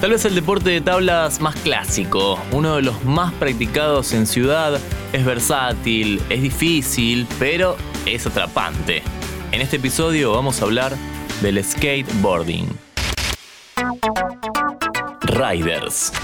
Tal vez el deporte de tablas más clásico, uno de los más practicados en ciudad, es versátil, es difícil, pero es atrapante. En este episodio vamos a hablar del skateboarding. Riders.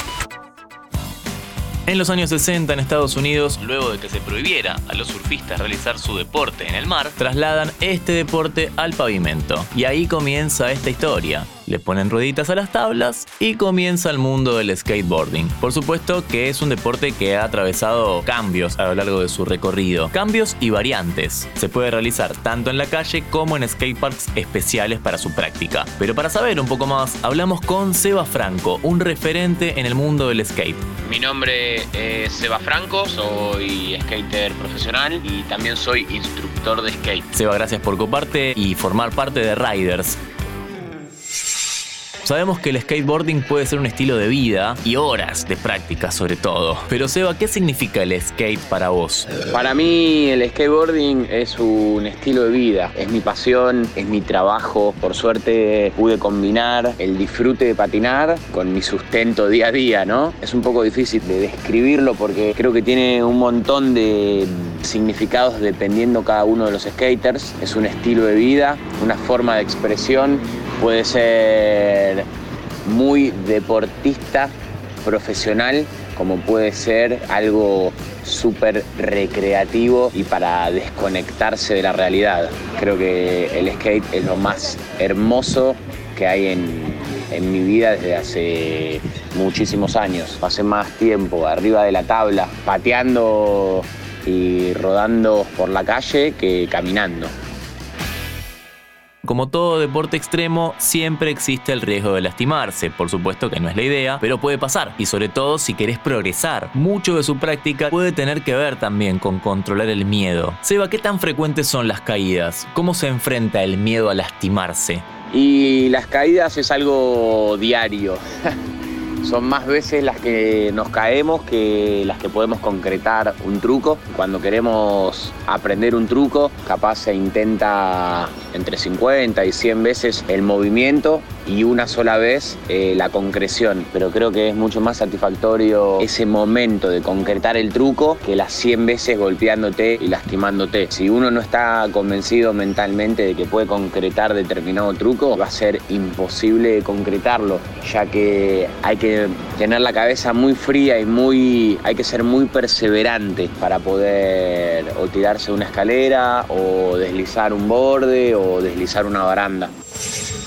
En los años 60 en Estados Unidos, luego de que se prohibiera a los surfistas realizar su deporte en el mar, trasladan este deporte al pavimento. Y ahí comienza esta historia le ponen rueditas a las tablas y comienza el mundo del skateboarding. Por supuesto que es un deporte que ha atravesado cambios a lo largo de su recorrido, cambios y variantes. Se puede realizar tanto en la calle como en skateparks especiales para su práctica. Pero para saber un poco más, hablamos con Seba Franco, un referente en el mundo del skate. Mi nombre es Seba Franco, soy skater profesional y también soy instructor de skate. Seba, gracias por coparte y formar parte de Riders. Sabemos que el skateboarding puede ser un estilo de vida y horas de práctica sobre todo. Pero Seba, ¿qué significa el skate para vos? Para mí el skateboarding es un estilo de vida, es mi pasión, es mi trabajo. Por suerte pude combinar el disfrute de patinar con mi sustento día a día, ¿no? Es un poco difícil de describirlo porque creo que tiene un montón de significados dependiendo cada uno de los skaters. Es un estilo de vida, una forma de expresión puede ser muy deportista, profesional, como puede ser algo súper recreativo y para desconectarse de la realidad. Creo que el skate es lo más hermoso que hay en, en mi vida desde hace muchísimos años. Pasé más tiempo arriba de la tabla, pateando y rodando por la calle que caminando. Como todo deporte extremo, siempre existe el riesgo de lastimarse. Por supuesto que no es la idea, pero puede pasar. Y sobre todo si querés progresar. Mucho de su práctica puede tener que ver también con controlar el miedo. Seba, ¿qué tan frecuentes son las caídas? ¿Cómo se enfrenta el miedo a lastimarse? Y las caídas es algo diario. son más veces las que nos caemos que las que podemos concretar un truco. Cuando queremos aprender un truco, capaz se intenta entre 50 y 100 veces el movimiento y una sola vez eh, la concreción. Pero creo que es mucho más satisfactorio ese momento de concretar el truco que las 100 veces golpeándote y lastimándote. Si uno no está convencido mentalmente de que puede concretar determinado truco, va a ser imposible concretarlo, ya que hay que tener la cabeza muy fría y muy hay que ser muy perseverante para poder tirarse una escalera o deslizar un borde o deslizar una baranda.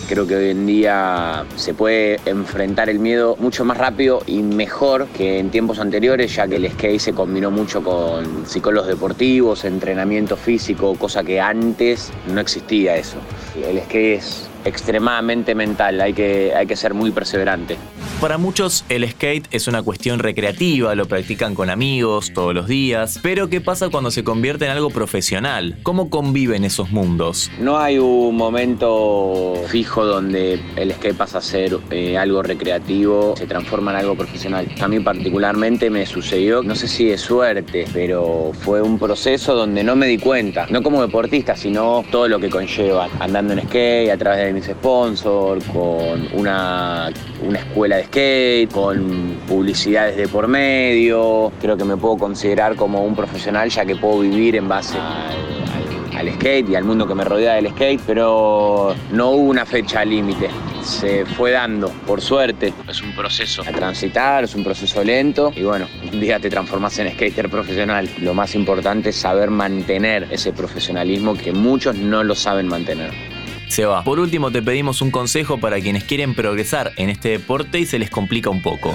Creo que hoy en día se puede enfrentar el miedo mucho más rápido y mejor que en tiempos anteriores, ya que el skate se combinó mucho con psicólogos deportivos, entrenamiento físico, cosa que antes no existía eso. El skate es extremadamente mental, hay que, hay que ser muy perseverante. Para muchos el skate es una cuestión recreativa, lo practican con amigos todos los días, pero ¿qué pasa cuando se convierte en algo profesional? ¿Cómo conviven esos mundos? No hay un momento fijo donde el skate pasa a ser eh, algo recreativo, se transforma en algo profesional. A mí particularmente me sucedió, no sé si de suerte, pero fue un proceso donde no me di cuenta, no como deportista, sino todo lo que conlleva, andando en skate a través de mis sponsors, con una, una escuela de skate, con publicidades de por medio. Creo que me puedo considerar como un profesional ya que puedo vivir en base al, skate y al mundo que me rodea del skate, pero no hubo una fecha límite. Se fue dando, por suerte. Es un proceso a transitar, es un proceso lento y bueno, un día te transformas en skater profesional. Lo más importante es saber mantener ese profesionalismo que muchos no lo saben mantener. Se va. Por último, te pedimos un consejo para quienes quieren progresar en este deporte y se les complica un poco.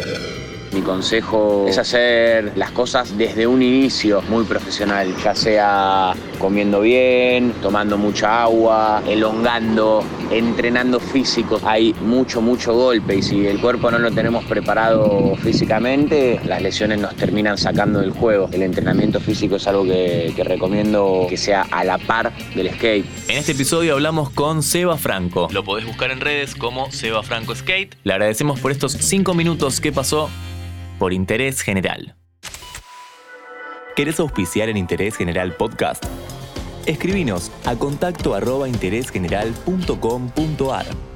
Mi consejo es hacer las cosas desde un inicio muy profesional, ya sea comiendo bien, tomando mucha agua, elongando, entrenando físico. Hay mucho, mucho golpe y si el cuerpo no lo tenemos preparado físicamente, las lesiones nos terminan sacando del juego. El entrenamiento físico es algo que, que recomiendo que sea a la par del skate. En este episodio hablamos con Seba Franco. Lo podés buscar en redes como Seba Franco Skate. Le agradecemos por estos 5 minutos que pasó por Interés General. ¿Querés auspiciar en Interés General Podcast? Escribinos a contacto arroba interésgeneral.com.ar.